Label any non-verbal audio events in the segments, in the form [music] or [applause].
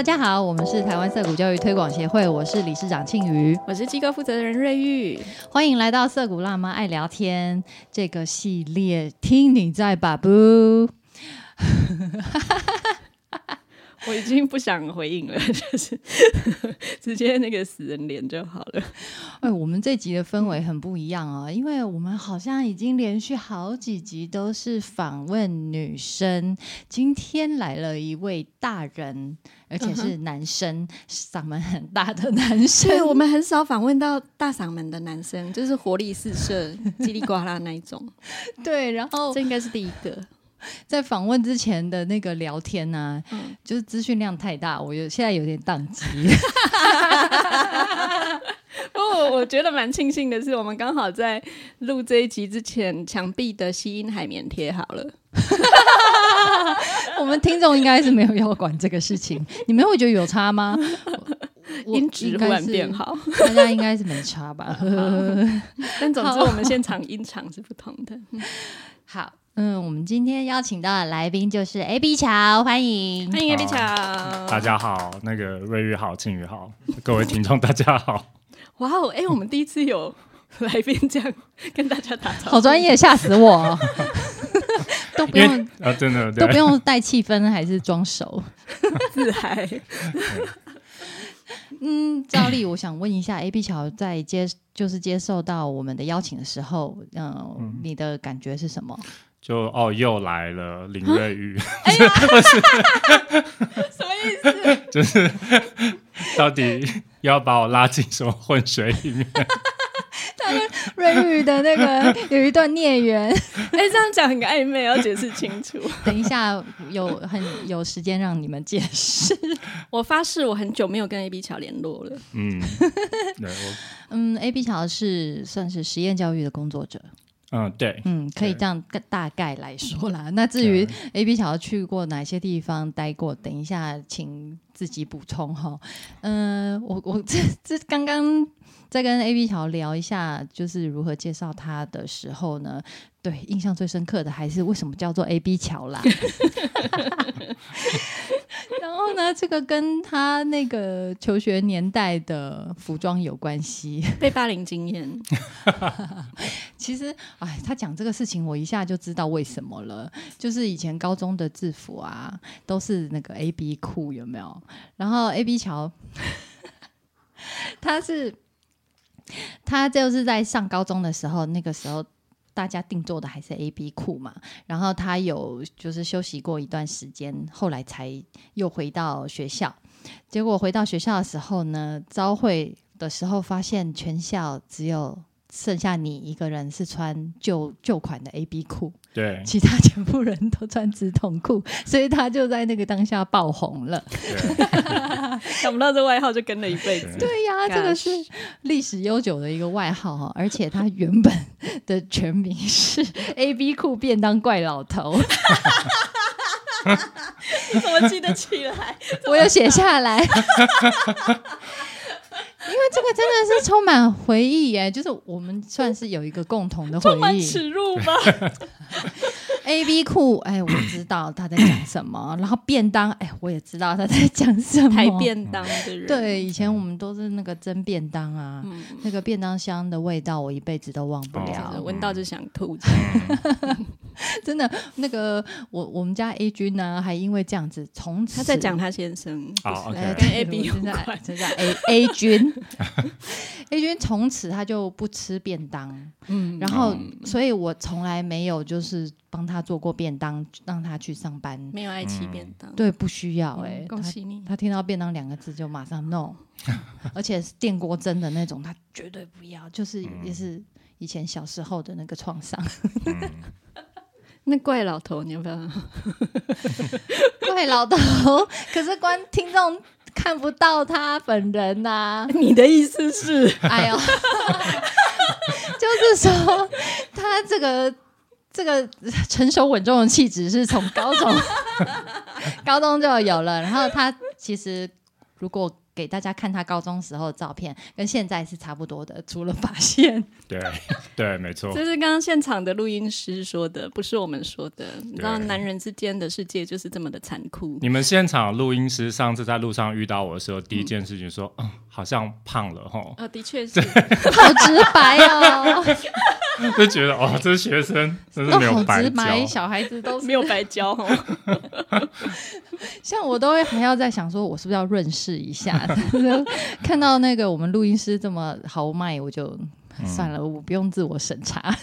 大家好，我们是台湾色谷教育推广协会，我是理事长庆瑜，我是机构负责人瑞玉，欢迎来到色谷辣妈爱聊天这个系列，听你在把不。我已经不想回应了，[laughs] 就是 [laughs] 直接那个死人脸就好了。哎，我们这集的氛围很不一样啊，因为我们好像已经连续好几集都是访问女生，今天来了一位大人，而且是男生，嗓门很大的男生。对，我们很少访问到大嗓门的男生，就是活力四射、叽里呱啦那一种。[laughs] 对，然后这应该是第一个。[laughs] 在访问之前的那个聊天呢，[laughs] 就是资讯量太大，我有现在有点宕机。[laughs] 哦，我觉得蛮庆幸的是，我们刚好在录这一集之前，墙壁的吸音海绵贴好了。我们听众应该是没有要管这个事情，你们会觉得有差吗？音质忽然变好，大家应该是没差吧？但总之，我们现场音场是不同的。好。嗯，我们今天邀请到的来宾就是 A B 乔，欢迎欢迎 A B 乔，大家好，那个瑞玉好，庆宇好，[laughs] 各位听众大家好。哇哦，哎，我们第一次有来宾这样跟大家打招呼，好专业，吓死我，[laughs] 都不用啊，真的都不用带气氛，还是装熟 [laughs] 自嗨。嗯，赵丽，我想问一下，A B 乔在接就是接受到我们的邀请的时候，嗯，你的感觉是什么？就哦，又来了林瑞宇，[laughs] 哎呀，[laughs] 什么意思？[laughs] 就是到底要把我拉进什么浑水里面？[laughs] 他跟瑞宇的那个 [laughs] 有一段孽缘，[laughs] 哎，这样讲很暧昧，要解释清楚。等一下有很有时间让你们解释。我发誓，我很久没有跟 A B 桥联络了。嗯，嗯，A B 桥是算是实验教育的工作者。嗯，对，嗯，可以这样大概来说啦。那至于 A B 桥去过哪些地方待过，等一下请自己补充哈。嗯，我我这这刚刚在跟 A B 桥聊一下，就是如何介绍他的时候呢，对，印象最深刻的还是为什么叫做 A B 桥啦。[laughs] 然后呢，这个跟他那个求学年代的服装有关系，被霸凌经验。[laughs] 其实，哎，他讲这个事情，我一下就知道为什么了。就是以前高中的制服啊，都是那个 A B 裤，有没有？然后 A B 桥，[laughs] 他是他就是在上高中的时候，那个时候。大家定做的还是 A B 裤嘛，然后他有就是休息过一段时间，后来才又回到学校。结果回到学校的时候呢，招会的时候发现全校只有。剩下你一个人是穿旧旧款的 A B 裤，对，其他全部人都穿直筒裤，[laughs] 所以他就在那个当下爆红了。[laughs] 想不到这外号就跟了一辈子。对呀，这个是历史悠久的一个外号哈，而且他原本的全名是 [laughs] A B 裤便当怪老头。你怎么记得起来？我有写下来。因为这个真的是充满回忆耶，就是我们算是有一个共同的回忆，耻辱吧。[laughs] A B 裤，哎，我知道他在讲什么。然后便当，哎，我也知道他在讲什么。抬便当的人，对，以前我们都是那个蒸便当啊，那个便当箱的味道，我一辈子都忘不了，闻到就想吐。[laughs] [laughs] 真的，那个我我们家 A 君呢，还因为这样子，从此他在讲他先生，跟 A B 有关，真的 [laughs] A A 君，A 君从此他就不吃便当，嗯，然后，所以我从来没有就是帮他做过便当，让他去上班，没有爱吃便当，对，不需要，哎，恭喜你，他听到便当两个字就马上 no，[laughs] 而且是电锅蒸的那种，他绝对不要，就是也是以前小时候的那个创伤。[laughs] 那怪老头，你要不要？[laughs] 怪老头，可是观听众看不到他本人呐。你的意思是？哎呦，就是说他这个这个 [laughs] 成熟稳重的气质是从高中 [laughs] 高中就有了。然后他其实如果给大家看他高中时候的照片，跟现在是差不多的，除了发线。对对，没错。这是刚刚现场的录音师说的，不是我们说的。你知道，男人之间的世界就是这么的残酷。你们现场录音师上次在路上遇到我的时候，第一件事情说：“嗯，好像胖了哈。”啊，的确是，好直白哦。[laughs] [laughs] 就觉得哦，这学生真是没有白教，小孩子都 [laughs] 没有白教。[laughs] 像我都会还要在想说，我是不是要润饰一下？看到那个我们录音师这么豪迈，我就算了，我不用自我审查。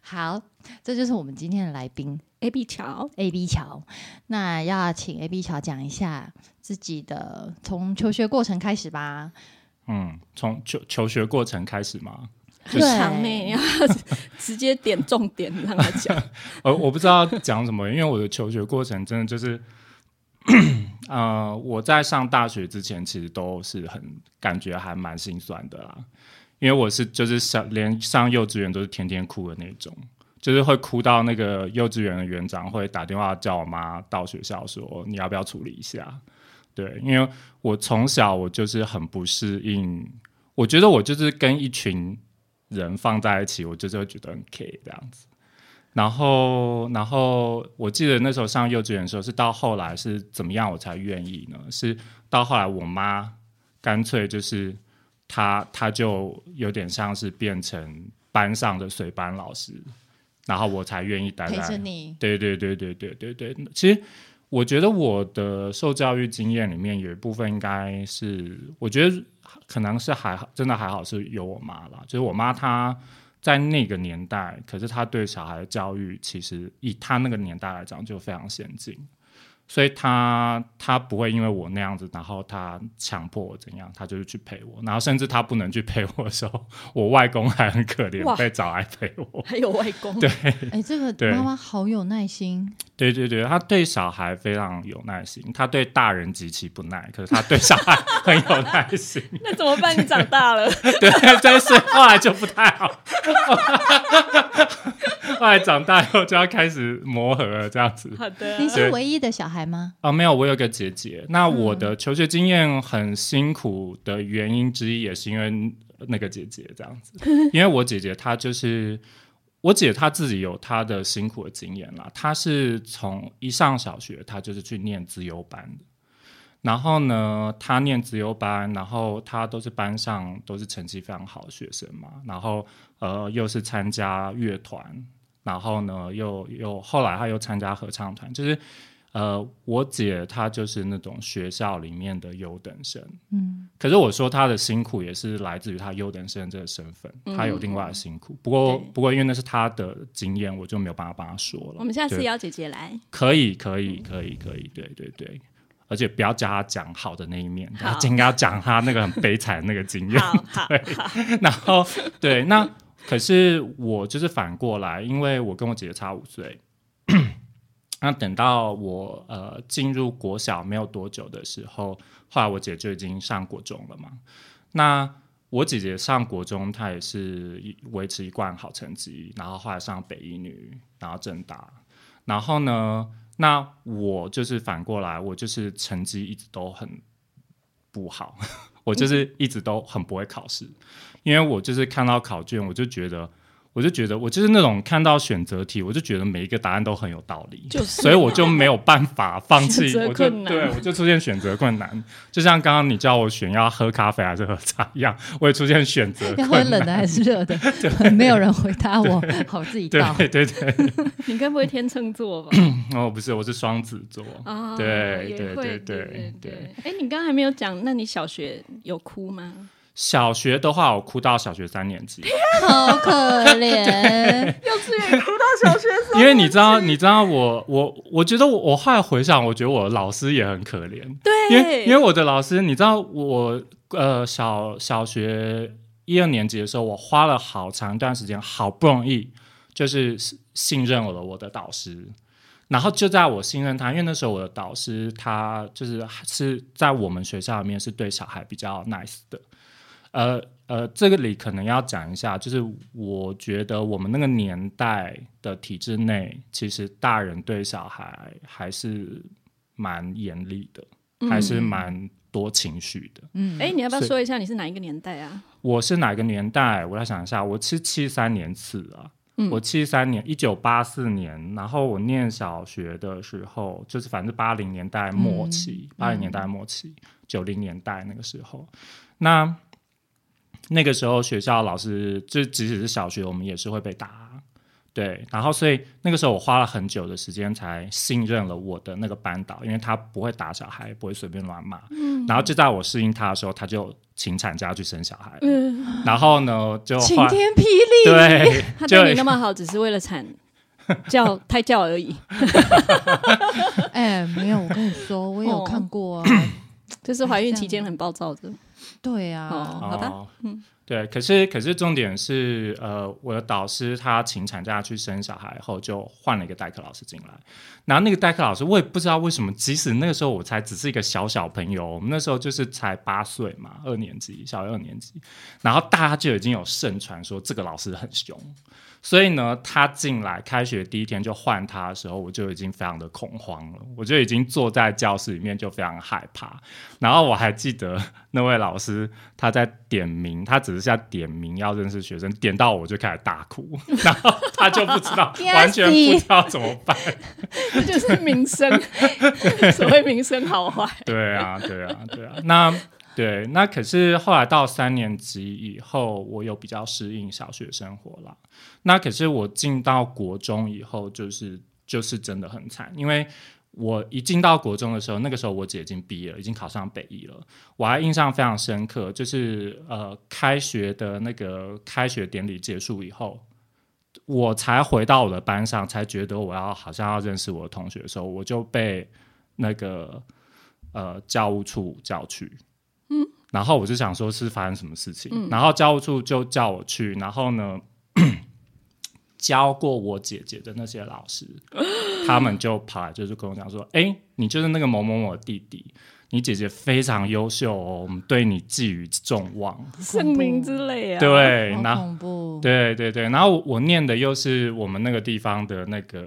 好，这就是我们今天的来宾 A B 乔 A B 乔。那要请 A B 乔讲一下自己的从求学过程开始吧。嗯，从求求学过程开始吗？很长呢，要直接点重点让他讲。[laughs] 呃，我不知道讲什么，因为我的求学过程真的就是，呃，我在上大学之前其实都是很感觉还蛮心酸的啦，因为我是就是上连上幼稚园都是天天哭的那种，就是会哭到那个幼稚园的园长会打电话叫我妈到学校说你要不要处理一下。对，因为我从小我就是很不适应，我觉得我就是跟一群。人放在一起，我就是会觉得很 K 这样子。然后，然后我记得那时候上幼稚园的时候，是到后来是怎么样我才愿意呢？是到后来我妈干脆就是她，她就有点像是变成班上的随班老师，然后我才愿意待在。陪着你。对对对对对对对。其实我觉得我的受教育经验里面有一部分应该是，我觉得。可能是还好，真的还好是有我妈啦。就是我妈她在那个年代，可是她对小孩的教育，其实以她那个年代来讲就非常先进。所以他他不会因为我那样子，然后他强迫我怎样，他就是去陪我，然后甚至他不能去陪我的时候，我外公还很可怜，被找来陪我。还有外公，对，哎，这个妈妈好有耐心。对对对，他对小孩非常有耐心，他对大人极其不耐，可是他对小孩很有耐心。[laughs] 那怎么办？你长大了，[laughs] 对，但是后来就不太好。[laughs] 后来长大以后就要开始磨合了，这样子。好的，你是唯一的小孩吗？啊，没有，我有个姐姐。那我的求学经验很辛苦的原因之一，也是因为那个姐姐这样子。[laughs] 因为我姐姐她就是我姐，她自己有她的辛苦的经验啦。她是从一上小学，她就是去念资优班的。然后呢，她念资优班，然后她都是班上都是成绩非常好的学生嘛。然后呃，又是参加乐团。然后呢，又又后来他又参加合唱团，就是呃，我姐她就是那种学校里面的优等生，嗯，可是我说她的辛苦也是来自于她优等生这个身份，她有另外的辛苦。不过不过因为那是她的经验，我就没有办法帮她说了。我们下次邀姐姐来，可以可以可以可以，对对对，而且不要教她讲好的那一面，应该要讲她那个很悲惨的那个经验。[laughs] 对，然后对那。可是我就是反过来，因为我跟我姐姐差五岁，那等到我呃进入国小没有多久的时候，后来我姐就已经上国中了嘛。那我姐姐上国中，她也是维持一贯好成绩，然后后来上北一女，然后正大，然后呢，那我就是反过来，我就是成绩一直都很不好，[laughs] 我就是一直都很不会考试。因为我就是看到考卷，我就觉得，我就觉得，我就是那种看到选择题，我就觉得每一个答案都很有道理，就所以我就没有办法放弃，我就对我就出现选择困难，就像刚刚你叫我选要喝咖啡还是喝茶一样，我也出现选择要喝冷的还是热的，没有人回答我，好自己倒，对对对，你该不会天秤座吧？[coughs] 哦，不是，我是双子座，对对对对。对，哎，你刚刚还没有讲，那你小学有哭吗？小学的话，我哭到小学三年级，好可怜。[laughs] 幼稚园哭到小学三，因为你知道，你知道我，我我觉得我，我后来回想，我觉得我的老师也很可怜。对，因为因为我的老师，你知道，我呃小小学一二年级的时候，我花了好长一段时间，好不容易就是信任我了我的导师，然后就在我信任他，因为那时候我的导师他就是是在我们学校里面是对小孩比较 nice 的。呃呃，这个里可能要讲一下，就是我觉得我们那个年代的体制内，其实大人对小孩还是蛮严厉的。还是蛮多情绪的。嗯，哎，你要不要是说一下你是哪一个年代啊？我是哪个年代？我来想一下，我是七三年次啊。嗯我七三年，一九八四年，然后我念小学的时候，就是反正八零年代末期，八零、年代末期，九零年代那个时候，那那个时候学校老师，就即使是小学，我们也是会被打。对，然后所以那个时候我花了很久的时间才信任了我的那个班导，因为他不会打小孩，不会随便乱骂。嗯然后就在我适应他的时候，他就请产假去生小孩。嗯，然后呢，就晴天霹雳，对，[laughs] 他就对你那么好，只是为了产 [laughs] 教胎教而已。[laughs] 哎，没有，我跟你说，我有哦看过啊，[laughs] 就是怀孕期间很暴躁的。对啊，哦好吧哦，对，可是可是重点是，呃，我的导师他请产假去生小孩后，就换了一个代课老师进来。然后那个代课老师，我也不知道为什么，即使那个时候我才只是一个小小朋友，我们那时候就是才八岁嘛，二年级，小学二年级，然后大家就已经有盛传说这个老师很凶。所以呢，他进来开学第一天就换他的时候，我就已经非常的恐慌了，我就已经坐在教室里面就非常害怕。然后我还记得那位老师他在点名，他只是在点名要认识学生，点到我就开始大哭，[laughs] 然后他就不知道，完全不知道怎么办。[laughs] 这就是名声，[laughs] 所谓名声好坏。对啊，对啊，对啊。那对，那可是后来到三年级以后，我有比较适应小学生活啦。那可是我进到国中以后，就是就是真的很惨，因为我一进到国中的时候，那个时候我姐已经毕业了，已经考上北医了。我还印象非常深刻，就是呃，开学的那个开学典礼结束以后。我才回到我的班上，才觉得我要好像要认识我的同学的时候，我就被那个呃教务处叫去，嗯，然后我就想说是发生什么事情，然后教务处就叫我去，然后呢，教过我姐姐的那些老师，他们就跑来就是跟我讲说，哎，你就是那个某某某的弟弟。你姐姐非常优秀哦，我们对你寄予重望。盛名之类啊。，对，好然后恐怖，对对对，然后我我念的又是我们那个地方的那个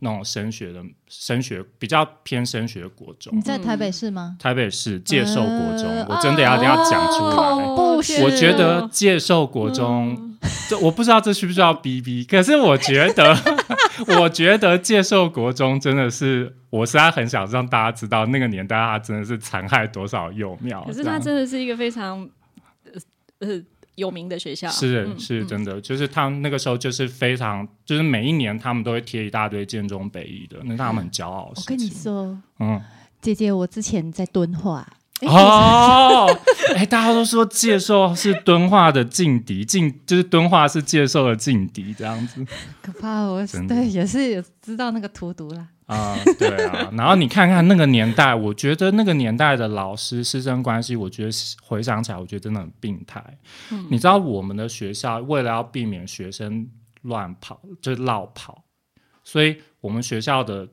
那种升学的升学比较偏升学国中你，在台北市吗？台北市介寿国中，呃我真的要一定要讲出来。恐怖天我觉得介寿国中，这我不知道这需不需要逼逼，可是我觉得，[laughs] 我觉得介寿国中真的是，我实在很想让大家知道，那个年代他真的是残害多少幼苗。可是它真的是一个非常呃呃有名的学校。是嗯是真的，就是他们那个时候就是非常，就是每一年他们都会贴一大堆建中北一的，那他们很骄傲。我跟你说，嗯，姐姐，我之前在敦化，[laughs] 哦，[laughs] 哎，大家都说介寿是敦化的劲敌，劲就是敦化是介寿的劲敌，这样子可怕！我真对也是知道那个荼毒啦。啊、对啊。然后你看看那个年代，我觉得那个年代的老师师生关系，我觉得回想起来，我觉得真的很病态。你知道我们的学校为了要避免学生乱跑，就是绕跑，所以我们学校的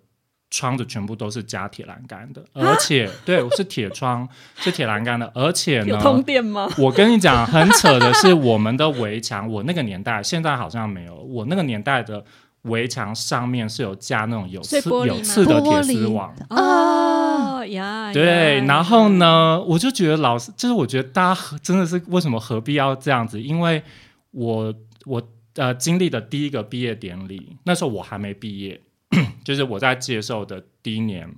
窗子全部都是加铁栏杆的，[laughs] 而且对，我是铁窗，[laughs] 是铁栏杆的，而且有呢，通电吗？我跟你讲，很扯的是，我们的围墙，我那个年代，现在好像没有。我那个年代的围墙上面是有加那种有刺有刺的铁丝网。哦呀，对，然后？呢，我就觉得老师，就是我觉得大家真的是为什么何必要这样子？因为我我呃经历的第一个毕业典礼，那时候我还没毕业，[clears throat] 就是我在接受的第一年，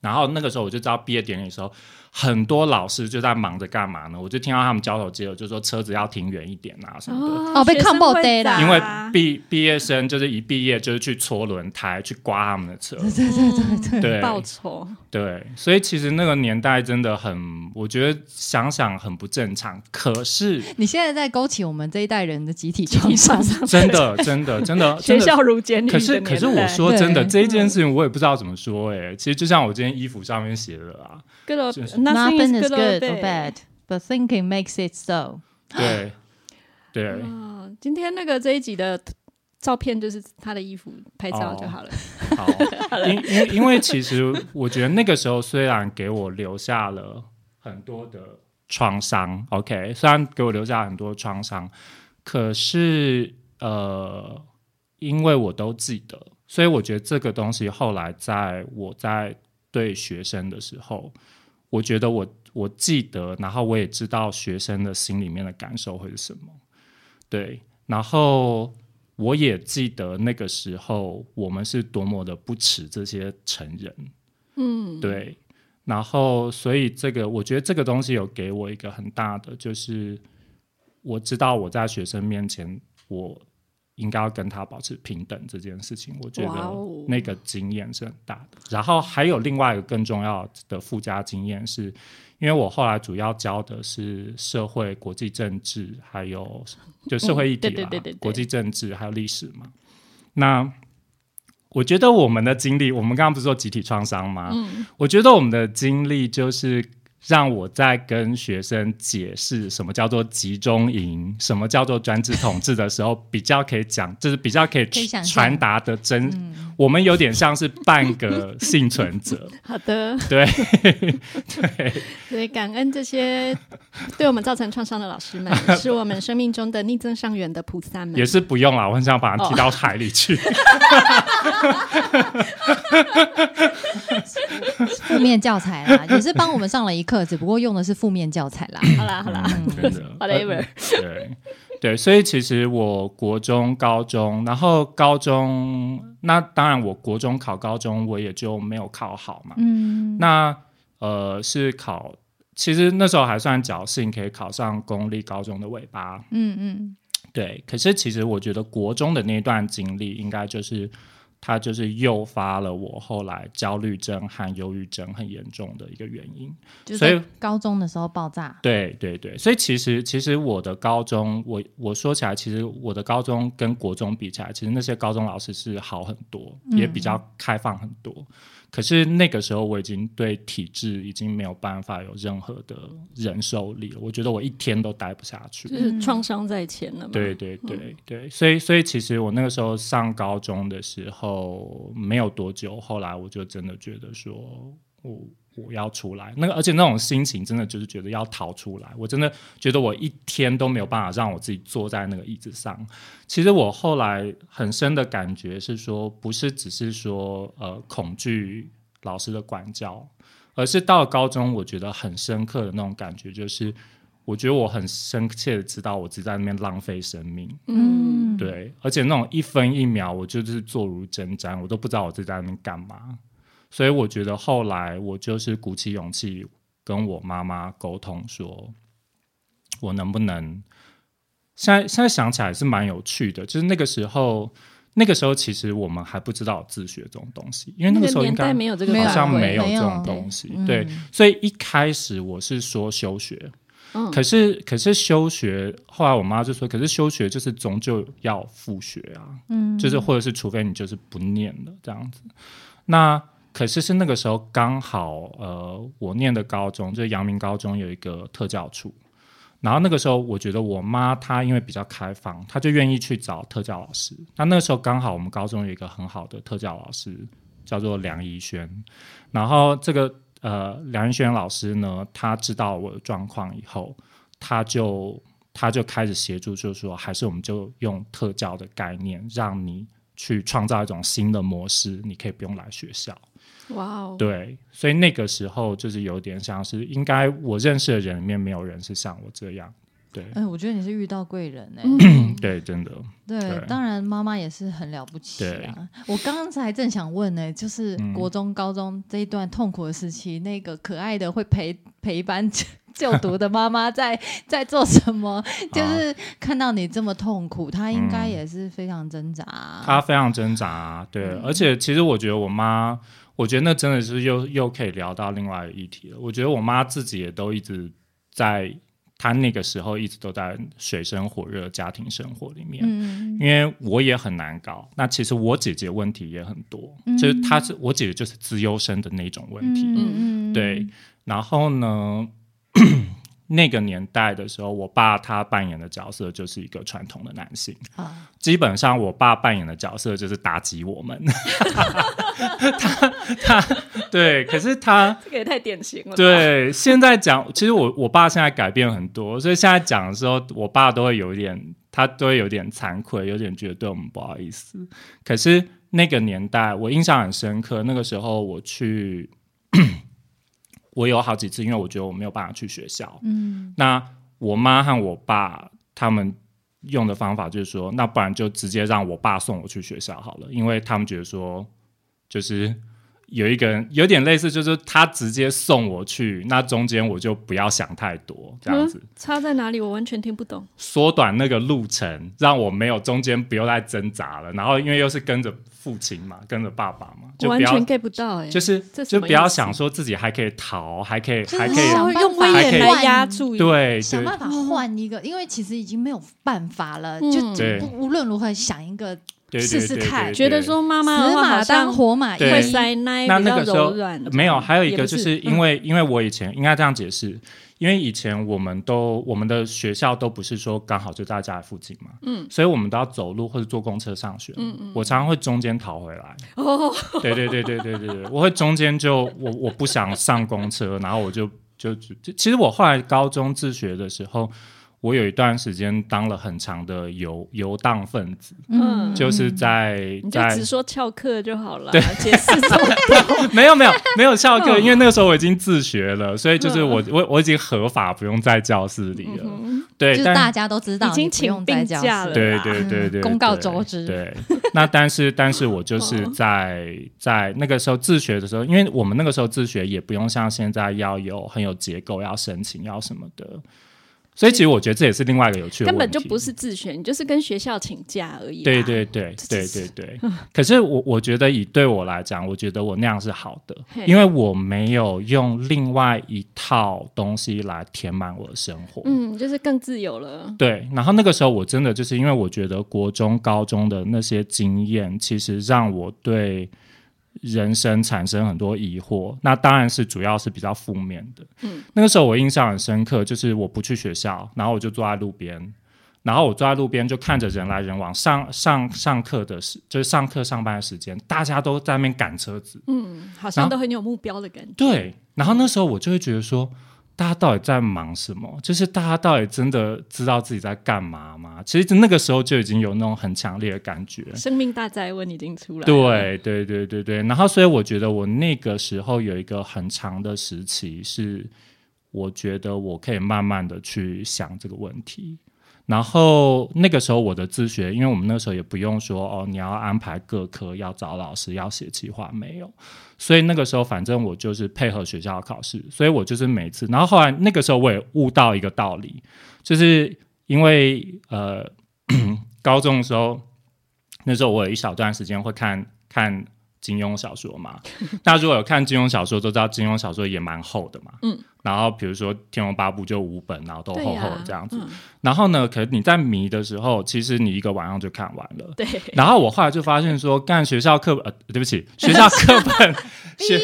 然后那个时候我就知道毕业典礼的时候，很多老师就在忙着干嘛呢？我就听到他们交头接耳，就说车子要停远一点啊什么的。哦被学生 combo 会 day 啦因为毕毕业生就是一毕业就是去搓轮胎，去刮他们的车，对对对对，对报仇，对，所以其实那个年代真的很，我觉得想想很不正常。可是你现在在勾起我们这一代人的集体创伤。[laughs] 真的，真的，真的，真的。学校如监狱可是，可是我代说真的，对这一件事情我也不知道怎么说哎、其实就像我今天衣服上面写的啊，good or nothing is good or bad, but thinking makes it so。对，对，[laughs] 哦，今天那个这一集的照片就是他的衣服拍照就好了。好，[laughs] 因因因为其实我觉得那个时候虽然给我留下了很多的创伤，OK，虽然给我留下很多创伤，可是呃，因为我都记得，所以我觉得这个东西后来在我在对学生的时候，我觉得我我记得，然后我也知道学生的心里面的感受会是什么，对，然后我也记得那个时候我们是多么的不耻这些成人，嗯，对，然后所以这个我觉得这个东西有给我一个很大的，就是我知道我在学生面前我。应该要跟他保持平等这件事情，我觉得那个经验是很大的。然后还有另外一个更重要的附加经验，是因为我后来主要教的是社会、国际政治，还有就社会议题啦，国际政治还有历史嘛。那我觉得我们的经历，我们刚刚不是说集体创伤吗？嗯，我觉得我们的经历就是。让我在跟学生解释什么叫做集中营，什么叫做专制统治的时候，比较可以讲，就是比较可以传达的真。我们有点像是半个幸存者。[laughs] 好的，对 [laughs] 对，所以感恩这些对我们造成创伤的老师们，[laughs] 是我们生命中的逆增上缘的菩萨们。也是不用了，我很想把他踢到海里去。负面教材啦，也是帮我们上了一课，只不过用的是负面教材啦。[coughs] 好啦好啦，[laughs] whatever。对。对，所以其实我国中、高中，然后高中，那当然我国中考高中，我也就没有考好嘛。嗯，那呃是考，其实那时候还算侥幸，可以考上公立高中的尾巴。嗯嗯，对。可是其实我觉得国中的那段经历，应该就是。它就是诱发了我后来焦虑症和忧郁症很严重的一个原因，所以高中的时候爆炸。对对对，所以其实其实我的高中，我我说起来，其实我的高中跟国中比起来，其实那些高中老师是好很多，也比较开放很多。可是那个时候我已经对体制已经没有办法有任何的忍受力了，我觉得我一天都待不下去，就是创伤在前了。对对对对，所以所以其实我那个时候上高中的时候没有多久，后来我就真的觉得说我。我要出来，那个而且那种心情真的就是觉得要逃出来。我真的觉得我一天都没有办法让我自己坐在那个椅子上。其实我后来很深的感觉是说，不是只是说呃恐惧老师的管教，而是到了高中，我觉得很深刻的那种感觉，就是我觉得我很深切的知道我自己在那边浪费生命。嗯，对，而且那种一分一秒，我就是坐如针毡，我都不知道我自己在那边干嘛。所以我觉得后来我就是鼓起勇气跟我妈妈沟通，说我能不能现在现在想起来是蛮有趣的，就是那个时候那个时候其实我们还不知道自学这种东西，因为那个时候应该没有这个好像没有这种东西，对，所以一开始我是说休学，可是可是休学，后来我妈就说，可是休学就是终究要复学啊，嗯，就是或者是除非你就是不念了这样子，那。可是是那个时候刚好，呃，我念的高中就是阳明高中有一个特教处，然后那个时候我觉得我妈她因为比较开放，她就愿意去找特教老师。那那个时候刚好我们高中有一个很好的特教老师，叫做梁怡轩。然后这个呃梁怡轩老师呢，他知道我的状况以后，他就他就开始协助，就是说还是我们就用特教的概念，让你去创造一种新的模式，你可以不用来学校。哇哦！对，所以那个时候就是有点像是，应该我认识的人里面没有人是像我这样。对，哎，我觉得你是遇到贵人哎。对，真的。[clears throat] 对，当然妈妈也是很了不起啊。我刚才正想问呢，就是国中、高中这一段痛苦的时期，那个可爱的会陪陪伴 [laughs] 就读的妈妈在在做什么？[laughs] 就是看到你这么痛苦，她应该也是非常挣扎。她非常挣扎，对。而且其实我觉得我妈。我觉得那真的是又又可以聊到另外一个议题了。我觉得我妈自己也都一直在，她那个时候一直都在水深火热家庭生活里面。嗯，因为我也很难搞。那其实我姐姐问题也很多，就是她是我姐姐就是资优生的那种问题。嗯嗯，对。然后呢？那个年代的时候，我爸他扮演的角色就是一个传统的男性啊。基本上，我爸扮演的角色就是打击我们。[laughs] 他他对，可是他这个也太典型了。对，现在讲，其实我我爸现在改变很多，所以现在讲的时候，我爸都会有一点，他都会有点惭愧，有点觉得对我们不好意思。可是那个年代，我印象很深刻。那个时候我去。我有好几次，因为我觉得我没有办法去学校，嗯，那我妈和我爸他们用的方法就是说，那不然就直接让我爸送我去学校好了，因为他们觉得说，就是有一个人有点类似，就是他直接送我去，那中间我就不要想太多，这样子。差在哪里？我完全听不懂。缩短那个路程，让我没有中间不用再挣扎了。然后因为又是跟着。父亲嘛，跟着爸爸嘛，就完全 get 不到哎，就是就不要想说自己还可以逃，还可以还可以用威严来压住，对，想办法换一个，因为其实已经没有办法了，就无论如何想一个试试看，觉得说妈妈死马当活马医会塞奶，那那个时候没有，还有一个就是因为因为我以前应该这样解释。因为以前我们都我们的学校都不是说刚好就在家附近嘛，嗯，所以我们都要走路或者坐公车上学，嗯嗯，我常常会中间逃回来，[laughs] 哦，对对对对对对对，我会中间就我我不想上公车，然后我就就就其实我后来高中自学的时候。我有一段时间当了很长的游游荡分子，嗯，就是在你就只说翘课就好了，对，解释 [laughs] 没有没有没有翘课，因为那个时候我已经自学了，所以就是我我我已经合法不用在教室里了，对，就是大家都知道已经请病假了，对对对。对，公告周知，对。那但是但是我就是在在那个时候自学的时候，因为我们那个时候自学也不用像现在要有很有结构，要申请要什么的。所以其实我觉得这也是另外一个有趣的，根本就不是自选，你就是跟学校请假而已。对对对 [laughs] 对对对。可是我我觉得以对我来讲，我觉得我那样是好的，因为我没有用另外一套东西来填满我的生活。嗯，就是更自由了。对，然后那个时候我真的就是因为我觉得国中、高中的那些经验，其实让我对。人生产生很多疑惑，那当然是主要是比较负面的。嗯，那个时候我印象很深刻，就是我不去学校，然后我就坐在路边，然后我坐在路边就看着人来人往，上上上课的时，就是上课上班的时间，大家都在那边赶车子，嗯，好像都很有目标的感觉。对，然后那时候我就会觉得说。大家到底在忙什么？就是大家到底真的知道自己在干嘛吗？其实那个时候就已经有那种很强烈的感觉，生命大灾问已经出来。对对对对对。然后，所以我觉得我那个时候有一个很长的时期，是我觉得我可以慢慢的去想这个问题。然后那个时候我的自学，因为我们那时候也不用说哦，你要安排各科要找老师要写计划，没有。所以那个时候反正我就是配合学校考试，所以我就是每次。然后后来那个时候我也悟到一个道理，就是因为呃 [clears throat] 高中的时候，那时候我有一小段时间会看看金庸小说嘛。[laughs] 大家如果有看金庸小说，都知道金庸小说也蛮厚的嘛。嗯。然后比如说《天龙八部》就五本，然后都厚厚的这样子。然后呢，可能你在迷的时候，其实你一个晚上就看完了。对。然后我后来就发现说，干学校课本，呃，对不起，学校课本，[laughs] 学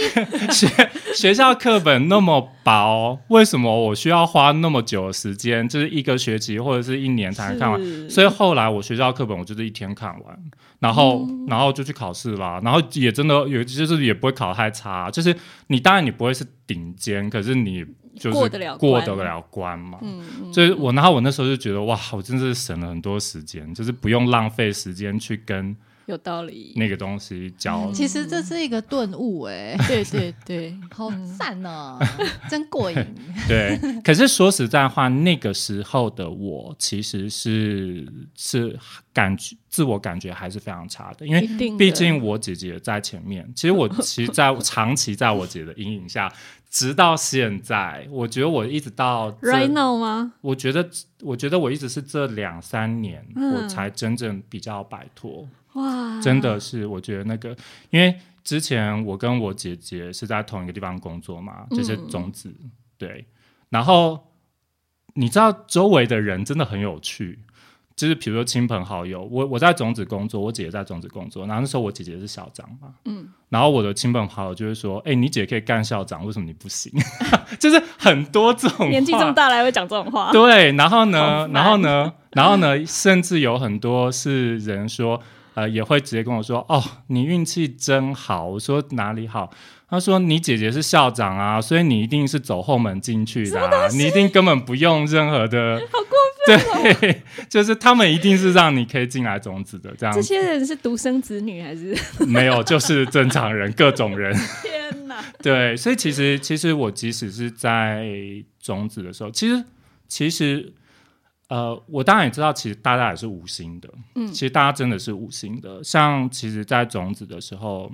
学学校课本那么薄，为什么我需要花那么久的时间，就是一个学期或者是一年才能看完？所以后来我学校课本我就是一天看完，然后然后就去考试啦。然后也真的有，就是也不会考太差，就是你当然你不会是。顶尖，可是你就是过得了过得了关嘛？嗯，所以我然后我那时候就觉得哇，我真的是省了很多时间，就是不用浪费时间去跟有道理那个东西教。其实这是一个顿悟，哎，对对对，好赞哦，[laughs] 真过瘾。[laughs] 对，可是说实在话，那个时候的我其实是是感觉自我感觉还是非常差的，因为毕竟我姐姐在前面。其实我其实，在 [laughs] 长期在我姐的阴影下。直到现在，我觉得我一直到 right now 吗？我觉得，我觉得我一直是这两三年，我才真正比较摆脱。哇，真的是，我觉得那个，因为之前我跟我姐姐是在同一个地方工作嘛，就是种子，对。然后你知道，周围的人真的很有趣。就是比如说亲朋好友，我我在种子工作，我姐姐在种子工作，然后那时候我姐姐是校长嘛，嗯，然后我的亲朋好友就会说，哎，你姐可以干校长，为什么你不行？[laughs] 就是很多这种年纪这么大了还会讲这种话，对，然后呢，然后呢，然后呢，甚至有很多是人说，呃，也会直接跟我说，哦，你运气真好，我说哪里好？他说你姐姐是校长啊，所以你一定是走后门进去的，你一定根本不用任何的，[laughs] 好过分。对，就是他们一定是让你可以进来种子的这样。这些人是独生子女还是？没有，就是正常人，各种人。[laughs] 天哪！对，所以其实其实我即使是在种子的时候，其实其实呃，我当然也知道，其实大家也是无心的。嗯，其实大家真的是无心的。像其实，在种子的时候，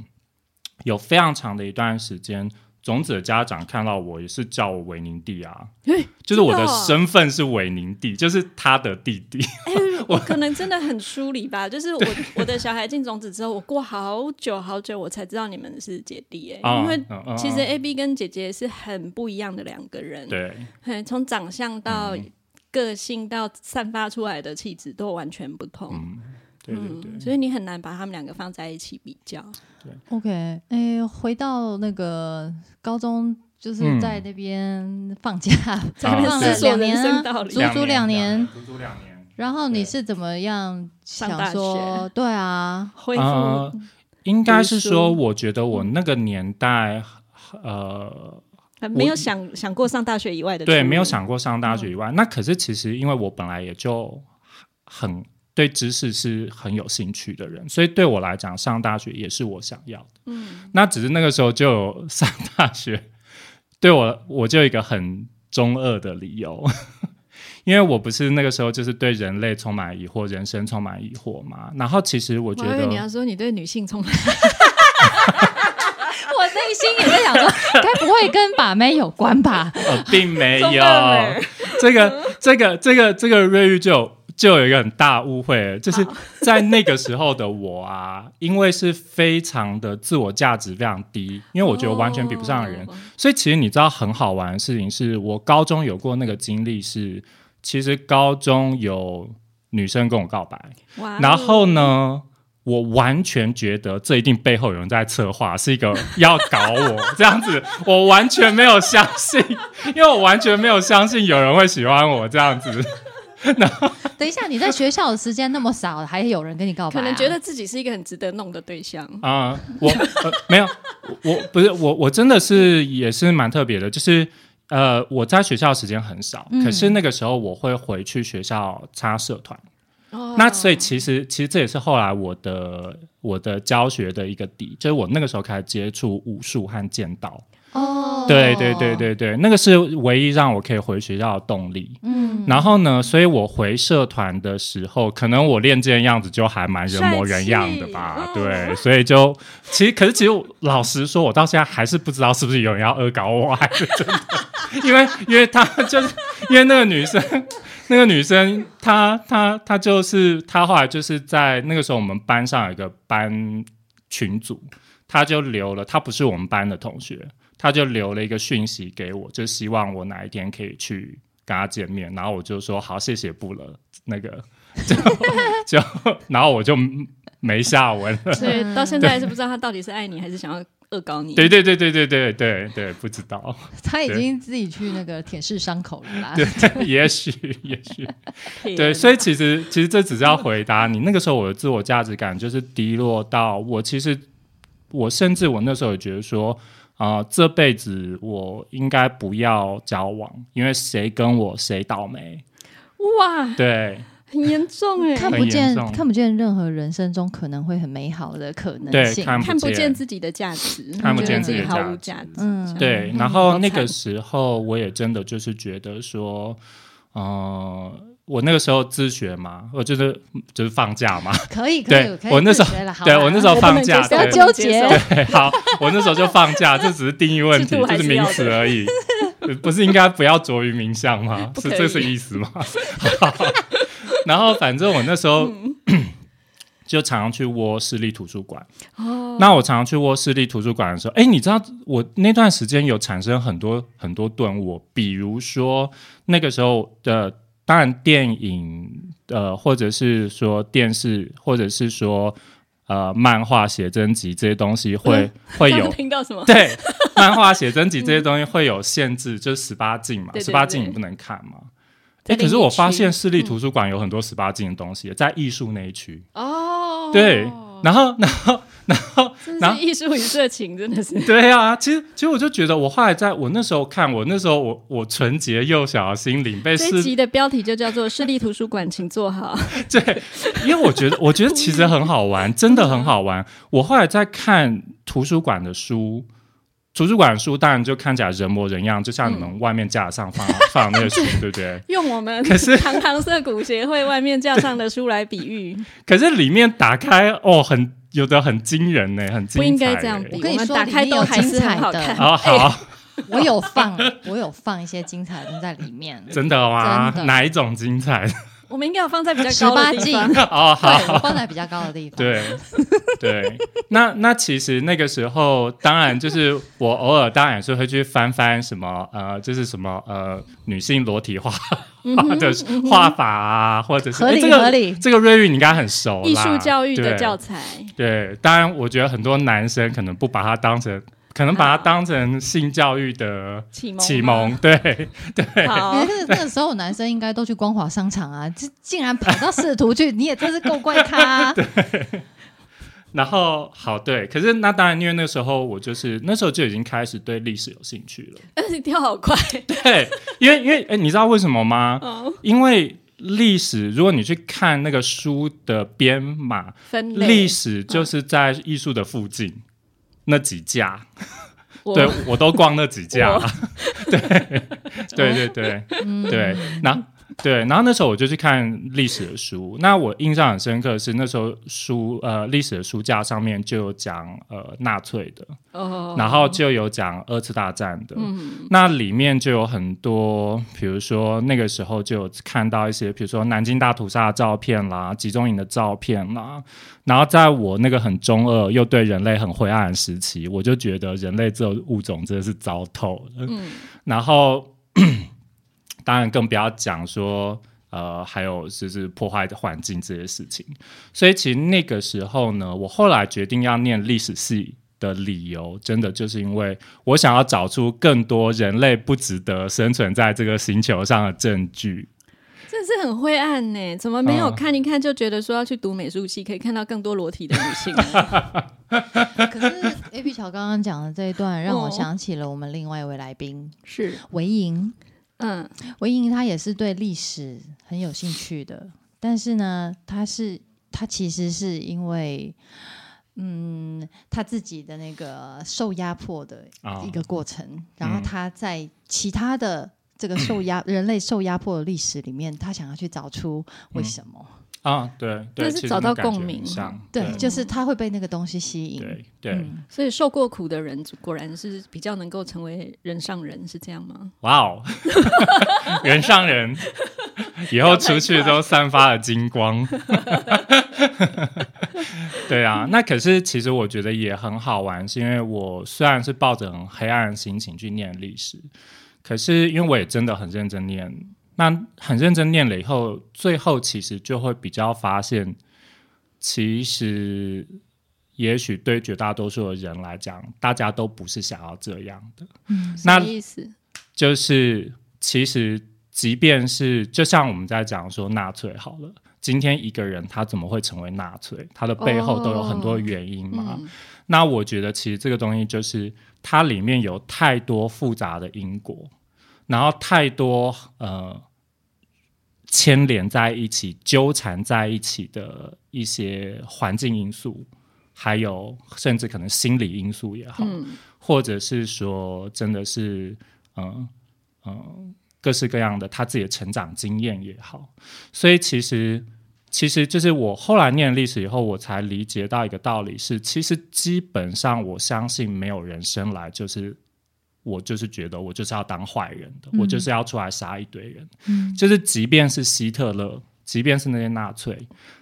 有非常长的一段时间。种子的家长看到我也是叫我韦宁弟啊，[laughs] 就是我的身份是韦宁弟，就是他的弟弟。[laughs] 我可能真的很疏离吧，就是我我的小孩进种子之后，我过好久好久我才知道你们是姐弟哎，因为其实 A B 跟姐姐是很不一样的两个人，对，从长相到个性到散发出来的气质都完全不同。对对对，所以你很难把他们两个放在一起比较。对，OK，哎，回到那个高中，就是在那边放假，[laughs] 放了两年，足足两年，足足两年。然后你是怎么样想说？对啊，恢复。应该是说，我觉得我那个年代，呃，没有想想过上大学以外的，对，没有想过上大学以外。那可是其实，因为我本来也就很。对知识是很有兴趣的人，所以对我来讲，上大学也是我想要的。嗯，那只是那个时候就有 [laughs] 上大学，对我我就有一个很中二的理由，[laughs] 因为我不是那个时候就是对人类充满疑惑，人生充满疑惑嘛。然后其实我觉得你要说你对女性充满，[laughs] 我内心也在想说，[laughs] 该不会跟把妹有关吧？呃，并没有，这个这个这个这个瑞玉就。就有一个很大误会，就是在那个时候的我啊，因为是非常的自我价值非常低，因为我觉得完全比不上人，所以其实你知道很好玩的事情是，我高中有过那个经历是，其实高中有女生跟我告白，然后呢，我完全觉得这一定背后有人在策划，是一个要搞我这样子，我完全没有相信，因为我完全没有相信有人会喜欢我这样子。[laughs] 等一下，你在学校的时间那么少，还有人跟你告白？可能觉得自己是一个很值得弄的对象啊。我呃、没有，我不是我，我真的是也是蛮特别的，就是呃，我在学校时间很少，可是那个时候我会回去学校参加社团。那所以其实其实这也是后来我的我的教学的一个底，就是我那个时候开始接触武术和剑道。哦，对对对对对，那个是唯一让我可以回学校的动力。嗯，然后呢，所以我回社团的时候，可能我练剑样子就还蛮人模人样的吧。对，所以就其实，可是其实老实说，我到现在还是不知道是不是有人要恶搞我，还是真的。因为因为他就是因为那个女生，那个女生她她她就是她后来就是在那个时候，我们班上有一个班群组，她就留了，她不是我们班的同学。他就留了一个讯息给我，就希望我哪一天可以去跟他见面，然后我就说好，谢谢不了，那个就就，然后我就没下文了。[laughs] 所以到现在是不知道他到底是爱你还是想要恶搞你。[laughs] 对对对对对对对对，不知道。[laughs] 他已经自己去那个舔舐伤口了啦。对，也许也许。对，所以其实其实这只是要回答你那个时候我的自我价值感就是低落到我其实我甚至我那时候也觉得说。啊，这辈子我应该不要交往，因为谁跟我谁倒霉。哇，对，很严重哎，[laughs] 看不见看不见任何人生中可能会很美好的可能性，看不见自己的价值，看不见自己毫无价值。嗯，对。然后那个时候我也真的就是觉得说，嗯。我那个时候自学嘛，我就是就是放假嘛，[laughs] 可以可以，我那时候对我那时候放假，不要纠结。对，好，我那时候就放假，[laughs] 这只是定义问题，就是名词而已，[laughs] 不是应该不要着于名相吗？是这是意思吗？然后反正我那时候 [clears throat] 就常常去窝市立图书馆。哦，那我常常去窝市立图书馆的时候，哎，你知道我那段时间有产生很多很多顿悟，比如说那个时候的。当然，电影呃，或者是说电视，或者是说呃，漫画写真集这些东西会会有听到什么？对，漫画写真集这些东西会有限制，就是十八禁嘛，十八禁你不能看嘛。哎，可是我发现市立图书馆有很多十八禁的东西，在艺术那一区哦。对，然后 [laughs] 然后然后，然后艺术与色情真的是 [laughs] 对啊。其实，其实我就觉得，我后来在我那时候看，我那时候我我纯洁幼小的心灵被这集的标题就叫做“市立图书馆，请坐好”。[laughs] 对，因为我觉得，我觉得其实很好玩，真的很好玩。我后来在看图书馆的书。图书馆书当然就看起来人模人样，就像你们外面架上放放那个书，对不对？[laughs] 用我们可是堂堂社谷协会外面架上的书来比喻，可是里面打开哦，很有的很惊人呢，很不应该这样比。我跟你说，打开都精彩的好看。好好，[laughs] 我有放，我有放一些精彩的在里面。真的吗？哪一种精彩？我们应该要放在比较高的地方 [laughs] 哦，好，放在比较高的地方。对对，那那其实那个时候，当然就是我偶尔当然也是会去翻翻什么呃，就是什么呃，女性裸体画 [laughs] 画的画法啊，或者是合理合理。这个瑞玉你应该很熟，艺术教育的教材。对，当然我觉得很多男生可能不把它当成。可能把它当成性教育的启蒙，启蒙，对对。可是那个时候男生应该都去光华商场啊，[laughs] 这竟然跑到视图去，你也真是够怪咖。[laughs] 对。然后好对，可是那当然，因为那时候我就是那时候就已经开始对历史有兴趣了。但是跳好快。对，因为因为哎，你知道为什么吗？因为历史，如果你去看那个书的编码，历史就是在艺术的附近。那几家，对我都逛那几家，[laughs] 对对对对对，那。对，然后那时候我就去看历史的书。那我印象很深刻是那时候书呃历史的书架上面就有讲呃纳粹的，哦，然后就有讲二次大战的。嗯，那里面就有很多，比如说那个时候就有看到一些，比如说南京大屠杀的照片啦，集中营的照片啦。然后在我那个很中二又对人类很灰暗的时期，我就觉得人类这个物种真的是糟透了。嗯，然后。当然，更不要讲说，呃，还有就是破坏的环境这些事情。所以，其实那个时候呢，我后来决定要念历史系的理由，真的就是因为我想要找出更多人类不值得生存在这个星球上的证据。这是很灰暗呢，怎么没有看一看就觉得说要去读美术系，可以看到更多裸体的女性？[laughs] 可是 A B 乔刚刚讲的这一段，让我想起了我们另外一位来宾是韦莹。嗯，维莹她也是对历史很有兴趣的，但是呢，她是她其实是因为，嗯，她自己的那个受压迫的一个过程，然后她在其他的这个受压 [clears throat] 人类受压迫的历史里面，她想要去找出为什么。啊，对，但是找到共鸣，对，就是他会被那个东西吸引，对，对，所以受过苦的人果然是比较能够成为人上人，是这样吗？哇哦，[laughs] 人上人，[laughs] 以后出去都散发了金光，[laughs] 对啊，那可是其实我觉得也很好玩，是因为我虽然是抱着很黑暗的心情去念历史，可是因为我也真的很认真念。那很认真念了以后，最后其实就会比较发现，其实也许对绝大多数的人来讲，大家都不是想要这样的。嗯，什么意思？就是其实，即便是就像我们在讲说纳粹好了，今天一个人他怎么会成为纳粹？他的背后都有很多原因嘛。那我觉得，其实这个东西就是它里面有太多复杂的因果。然后太多呃牵连在一起、纠缠在一起的一些环境因素，还有甚至可能心理因素也好，或者是说真的是嗯嗯各式各样的他自己的成长经验也好，所以其实其实就是我后来念历史以后，我才理解到一个道理是，其实基本上我相信没有人生来就是。我就是觉得我就是要当坏人的，我就是要出来杀一堆人。嗯，就是即便是希特勒，即便是那些纳粹，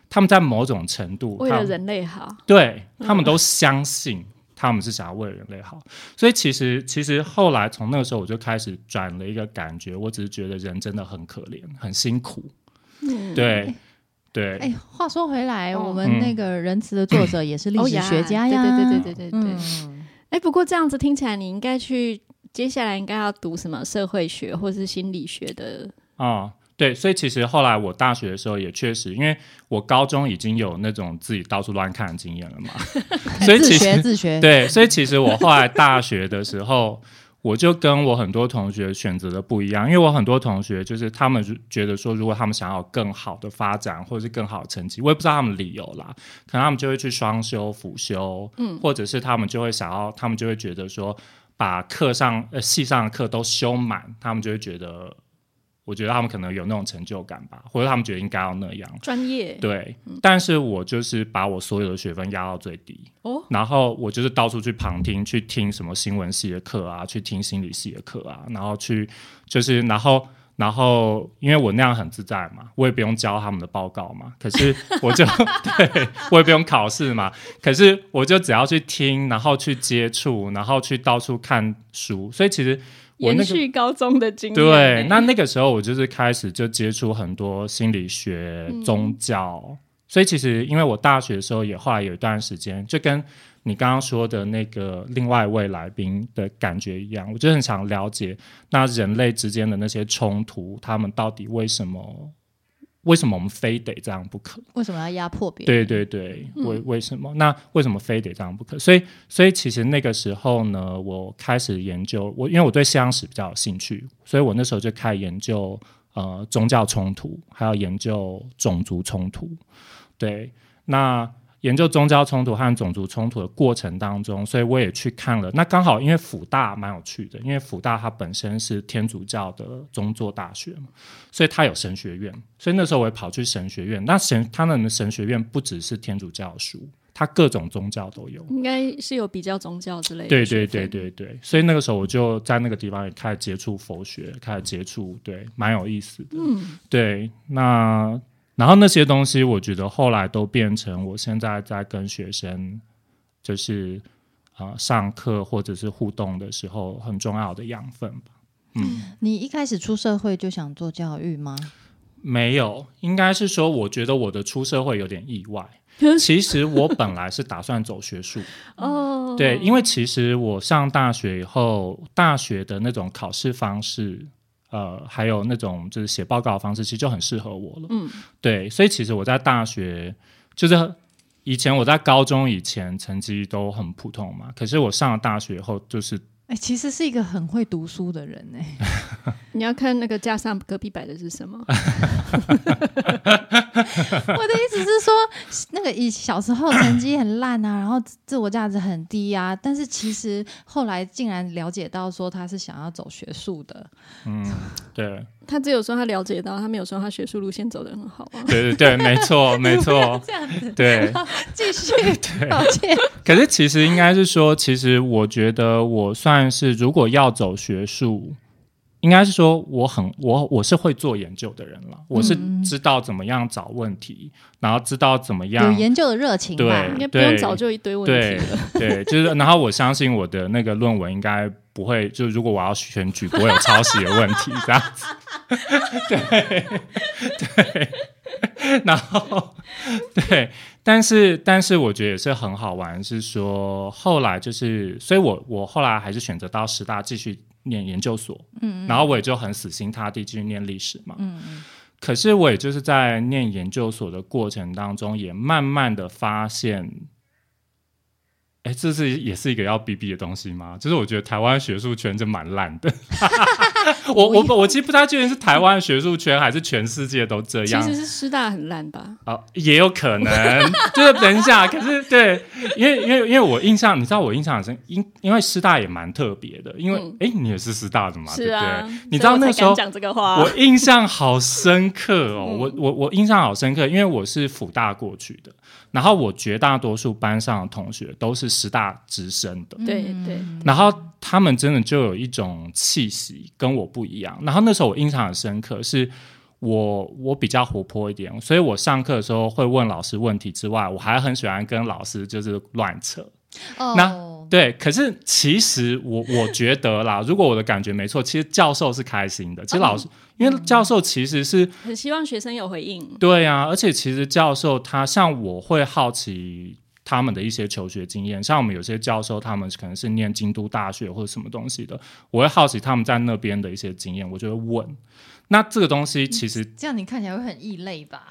他们在某种程度为了人类好，对他们都相信他们是想要为了人类好。所以其实其实后来从那个时候我就开始转了一个感觉，我只是觉得人真的很可怜，很辛苦。嗯，对对。哎，话说回来，我们那个仁慈的作者也是历史学家呀，对对对对对对对。哎，不过这样子听起来，你应该去。接下来应该要读什么社会学或是心理学的哦？对，所以其实后来我大学的时候也确实，因为我高中已经有那种自己到处乱看的经验了嘛，[laughs] 所以自学自学。对，所以其实我后来大学的时候。我就跟我很多同学选择的不一样，因为我很多同学就是他们觉得说，如果他们想要更好的发展或者是更好的成绩，我也不知道他们理由啦，可能他们就会去双修辅修，嗯，或者是他们就会想要，他们就会觉得说，把课上呃系上的课都修满，他们就会觉得。我觉得他们可能有那种成就感吧，或者他们觉得应该要那样专业。对，但是我就是把我所有的学分压到最低，哦，然后我就是到处去旁听，去听什么新闻系的课啊，去听心理系的课啊，然后去就是然后然后因为我那样很自在嘛，我也不用交他们的报告嘛，可是我就 [laughs] 对我也不用考试嘛，可是我就只要去听，然后去接触，然后去到处看书，所以其实。延续高中的经验，对，那那个时候我就是开始就接触很多心理学、宗教，所以其实因为我大学的时候也后来有一段时间，就跟你刚刚说的那个另外一位来宾的感觉一样，我就很想了解那人类之间的那些冲突，他们到底为什么？为什么我们非得这样不可？为什么要压迫别人？对对对，为为什么？那为什么非得这样不可？所以，所以其实那个时候呢，我开始研究我，因为我对西洋史比较有兴趣，所以我那时候就开始研究呃宗教冲突，还要研究种族冲突。对，那。研究宗教冲突和种族冲突的过程当中，所以我也去看了。那刚好因为辅大蛮有趣的，因为辅大它本身是天主教的宗座大学嘛，所以它有神学院。所以那时候我也跑去神学院。那神他们的神学院不只是天主教书，它各种宗教都有。应该是有比较宗教之类的。对对对对对。所以那个时候我就在那个地方也开始接触佛学，开始接触，对，蛮有意思的。嗯，对，那。然后那些东西，我觉得后来都变成我现在在跟学生，就是啊上课或者是互动的时候很重要的养分吧。嗯，你一开始出社会就想做教育吗？没有，应该是说，我觉得我的出社会有点意外。其实我本来是打算走学术 [laughs] 哦，对，因为其实我上大学以后，大学的那种考试方式。呃，还有那种就是写报告的方式，其实就很适合我了。嗯，对，所以其实我在大学，就是以前我在高中以前成绩都很普通嘛，可是我上了大学以后，就是。哎，其实是一个很会读书的人哎。[laughs] [laughs] 你要看那个架上隔壁摆的是什么？[laughs] 我的意思是说，那个以小时候成绩很烂啊，然后自我价值很低啊，但是其实后来竟然了解到说他是想要走学术的。嗯，对。他只有说他了解到，他没有说他学术路线走的很好啊。对对对，没错 [laughs] 没错。这样子。对，继续。抱歉。可是其实应该是说，其实我觉得我算是如果要走学术。应该是说，我很我我是会做研究的人了，我是知道怎么样找问题，然后知道怎么样有研究的热情，对，应该不用找就一堆问题了。对，就是，然后我相信我的那个论文应该不会，就如果我要选举，不会有抄袭的问题，这样子。对对，然后对，但是但是我觉得也是很好玩，是说后来就是，所以我我后来还是选择到师大继续。念研究所，嗯，然后我也就很死心塌地继续念历史嘛，嗯嗯，可是我也就是在念研究所的过程当中，也慢慢的发现。哎，这是也是一个要逼逼的东西吗？就是我觉得台湾学术圈真蛮烂的。[laughs] [laughs] 我我我其实不太确定是台湾学术圈还是全世界都这样。其实是师大很烂吧？哦，也有可能。[laughs] 就是等一下，可是对，因为因为因为我印象，你知道我印象很深，因因为师大也蛮特别的，因为哎，你也是师大的嘛？是啊。你知道那时候讲这个话，我印象好深刻哦。我我我印象好深刻，因为我是辅大过去的。然后我绝大多数班上的同学都是师大直升的，对对。然后他们真的就有一种气息跟我不一样。然后那时候我印象很深刻，是我我比较活泼一点，所以我上课的时候会问老师问题之外，我还很喜欢跟老师就是乱扯。那对，可是其实我我觉得啦，如果我的感觉没错，其实教授是开心的。其实老师，因为教授其实是很希望学生有回应。对啊，而且其实教授他像我会好奇。他们的一些求学经验。像我们有些教授，他们可能是念京都大学或者什么东西的，我会好奇他们在那边的一些经验，我就会问。那这个东西其实这样你看起来会很异类吧？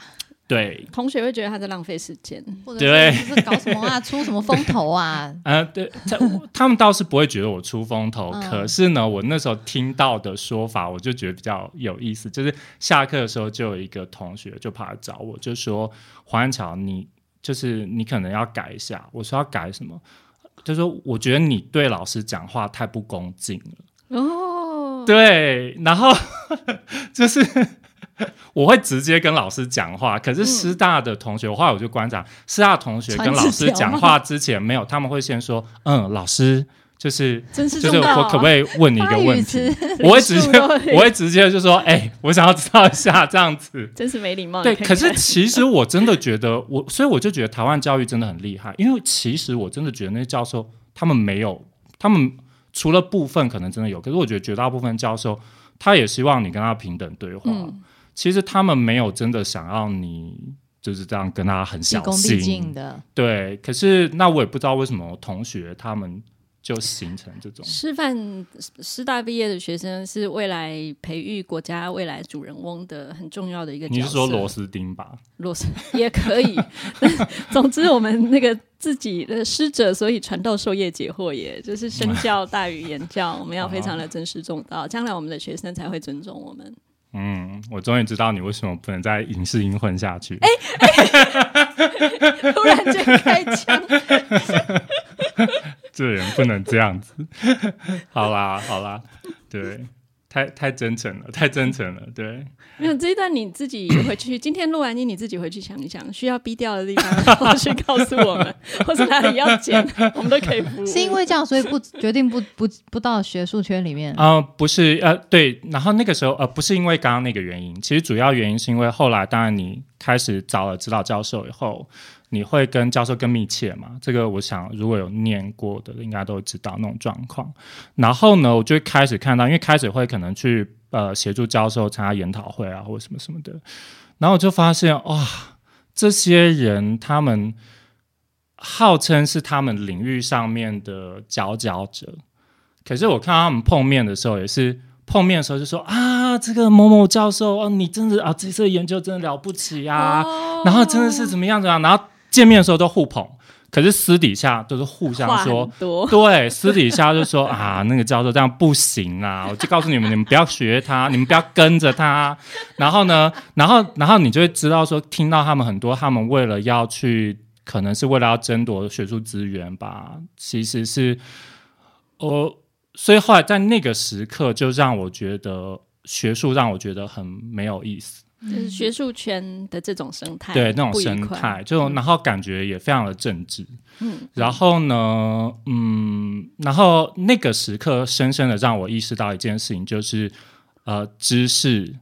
对，同学会觉得他在浪费时间，或者 [laughs] 是搞什么啊，出什么风头啊？[laughs] 呃，对，他他们倒是不会觉得我出风头，可是呢，我那时候听到的说法，我就觉得比较有意思。就是下课的时候，就有一个同学就跑来找我，就说：“黄安桥，你就是你可能要改一下。”我说：“要改什么？”就说：“我觉得你对老师讲话太不恭敬了。”哦，对，然后就是。[laughs] 我会直接跟老师讲话，可是师大的同学，后来我就观察，师大同学跟老师讲话之前没有，他们会先说：“嗯，老师，就是就是我可不可以问你一个问题？” [laughs] 我会直接我会直接就说：“哎，我想要知道一下这样子。”真是没礼貌。对，可是其实我真的觉得我，所以我就觉得台湾教育真的很厉害，因为其实我真的觉得那些教授他们没有，他们除了部分可能真的有，可是我觉得绝大部分教授他也希望你跟他平等对话。其实他们没有真的想要你就是这样跟他很小心的，对。可是那我也不知道为什么同学他们就形成这种师范师大毕业的学生是未来培育国家未来主人翁的很重要的一个。你是说螺丝钉吧？螺丝也可以。[laughs] 总之，我们那个自己的师者，所以传道授业解惑，也就是身教大于言教。我们要非常的尊师重道，将来我们的学生才会尊重我们。嗯，我终于知道你为什么不能在影视音混下去。哎，[laughs] 突然间开枪，这人不能这样子。[laughs] 好啦，好啦，对。太太真诚了，太真诚了，对。没有这一段你自己回去，今天录完音你自己回去想一想，需要逼掉的地方，去告诉我们，[laughs] 或是哪里要剪，我们都可以。是因为这样，所以不决定不不不到学术圈里面啊？不是，呃，对。然后那个时候，呃，不是因为刚刚那个原因，其实主要原因是因为后来，当然你开始找了指导教授以后。你会跟教授更密切嘛？这个我想，如果有念过的，应该都知道那种状况。然后呢，我就开始看到，因为开始会可能去呃协助教授参加研讨会啊，或者什么什么的。然后我就发现，哇，这些人他们号称是他们领域上面的佼佼者，可是我看到他们碰面的时候，也是碰面的时候就说啊，这个某某教授哦，你真的啊，这次研究真的了不起呀，然后真的是怎么样子啊，然后。见面的时候都互捧，可是私底下都是互相说，对，私底下就说啊，[laughs] 那个教授这样不行啊，我就告诉你们，你们不要学他，[laughs] 你们不要跟着他。然后呢，然后，然后你就会知道说，听到他们很多，他们为了要去，可能是为了要争夺学术资源吧，其实是，呃，所以后来在那个时刻，就让我觉得学术让我觉得很没有意思。就是学术圈的这种生态，对那种生态，就然后感觉也非常的政治。嗯，然后呢，嗯，然后那个时刻深深的让我意识到一件事情，就是呃，知识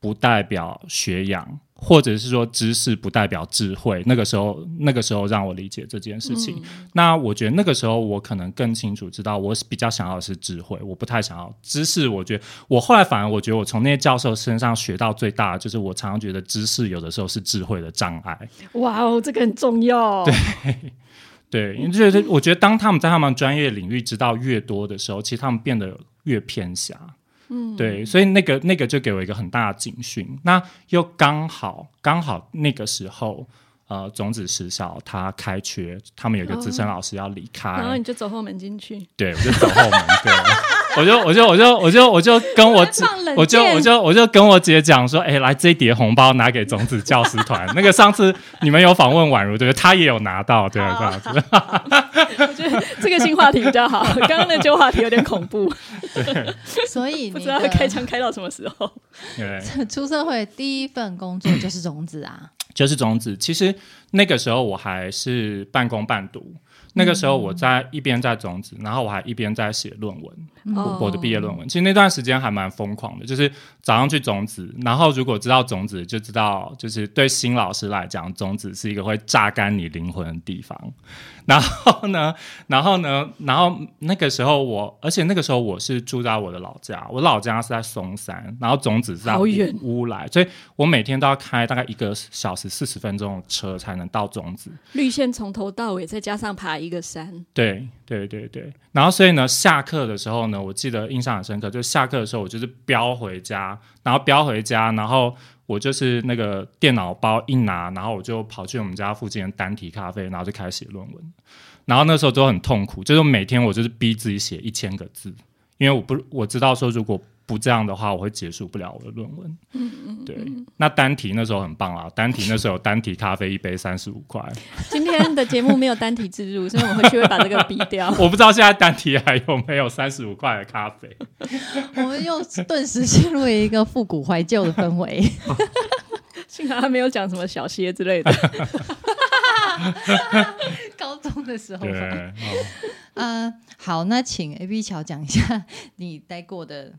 不代表学养。或者是说知识不代表智慧，那个时候，那个时候让我理解这件事情。那我觉得那个时候我可能更清楚知道，我比较想要的是智慧，我不太想要知识。我觉得我后来反而我觉得我从那些教授身上学到最大的，就是我常常觉得知识有的时候是智慧的障碍。哇哦，这个很重要。对对，因为我觉得当他们在他们专业领域知道越多的时候，其实他们变得越偏狭。嗯，对，所以那个那个就给我一个很大的警讯。那又刚好刚好那个时候，呃，种子时校他开缺，他们有一个资深老师要离开，然后你就走后门进去。对，我就走后门。对，[laughs] 我就我就我就我就我就跟我姐，我就我就我就跟我姐讲说，哎，来这一叠红包拿给种子教师团。那个上次你们有访问宛如，对不对？他也有拿到，对这样子。我觉得这个新话题比较好，刚刚那旧话题有点恐怖。对，[laughs] 所以不知道开枪开到什么时候。[laughs] 对，出社会第一份工作就是种子啊，[clears throat] 就是种子。其实那个时候我还是半工半读。那个时候我在一边在种子，然后我还一边在写论文，我的毕业论文。其实那段时间还蛮疯狂的，就是早上去种子，然后如果知道种子，就知道就是对新老师来讲，种子是一个会榨干你灵魂的地方。然后呢，然后呢，然后那个时候我，而且那个时候我是住在我的老家，我老家是在松山，然后种子是在乌来，所以我每天都要开大概一个小时。时四十分钟的车才能到种子。绿线从头到尾，再加上爬一个山。对对对对，然后所以呢，下课的时候呢，我记得印象很深刻，就下课的时候我就是飙回家，然后飙回家，然后我就是那个电脑包一拿，然后我就跑去我们家附近的单体咖啡，然后就开始写论文。然后那时候都很痛苦，就是每天我就是逼自己写一千个字，因为我不我知道说如果不这样的话，我会结束不了我的论文。嗯嗯，对。那单题那时候很棒啊，单题那时候有单题咖啡一杯三十五块。今天的节目没有单题植入，所以我回去会把这个逼掉。[laughs] 我不知道现在单题还有没有三十五块的咖啡。我们又顿时陷入一个复古怀旧的氛围。[laughs] 幸好他没有讲什么小歇之类的。[laughs] 高中的时候，对，呃，好，那请 A B 乔讲一下你待过的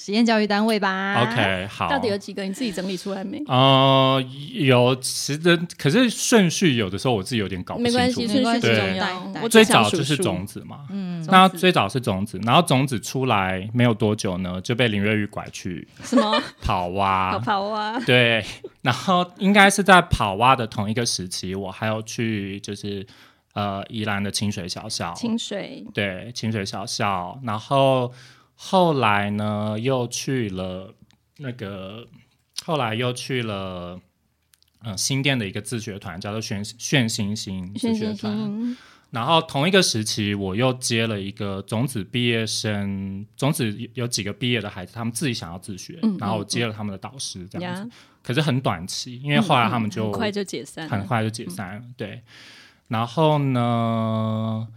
实验教育单位吧。OK，好，到底有几个？你自己整理出来没？呃，有，其实可是顺序有的时候我自己有点搞不清楚。没关系，顺序重要。我最早就是种子嘛，嗯，那最早是种子，然后种子出来没有多久呢，就被林瑞玉拐去什么跑蛙？跑蛙？对。然后应该是在跑蛙的同一个时期，我还有去就是呃宜兰的清水小校，清水对清水小校，然后后来呢又去了那个，后来又去了嗯新店的一个自学团，叫做炫炫星星自学团。然后同一个时期，我又接了一个种子毕业生，种子有几个毕业的孩子，他们自己想要自学，然后我接了他们的导师这样子。可是很短期，因为后来他们就很快就解散，很快就解散了。对，然后呢，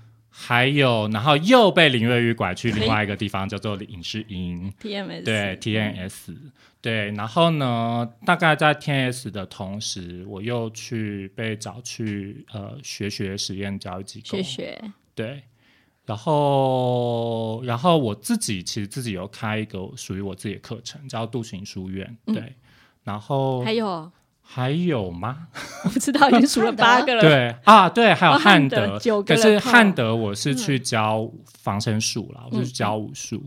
还有，然后又被林瑞玉拐去另外一个地方，叫做影视营 TMS，对 TNS。对，然后呢？大概在 TS 的同时，我又去被找去呃学学实验教育机构学学。对，然后然后我自己其实自己有开一个属于我自己的课程，叫杜行书院。对，然后还有。还有吗？[laughs] 我不知道，已经数了八个了。对啊，对，还有汉德。可是汉德我是去教防身术了，我是教武术。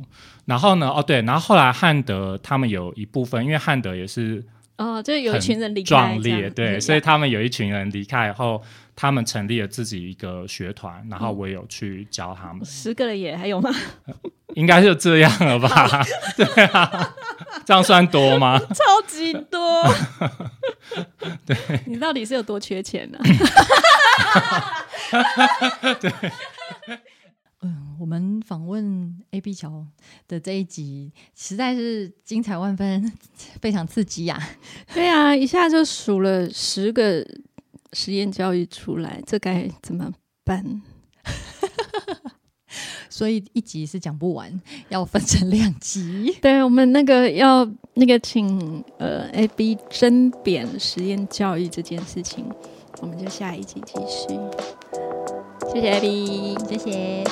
然后呢，哦对，然后后来汉德他们有一部分，因为汉德也是哦，就有一群人离开，壮烈对，所以他们有一群人离开以后，他们成立了自己一个学团，然后我有去教他们。十个了耶，还有吗？[laughs] 应该就这样了吧？[laughs] 对啊，这样算多吗？[laughs] 超级多。对，你到底是有多缺钱呢？对，嗯，我们访问 A B 桥的这一集实在是精彩万分，[laughs] 非常刺激呀！[laughs] 对啊，一下就数了十个实验教育出来，这该怎么办？[laughs] 所以一集是讲不完，要分成两集。对我们那个要那个请呃 A B 甄贬实验教育这件事情，我们就下一集继续。谢谢 A B，谢谢。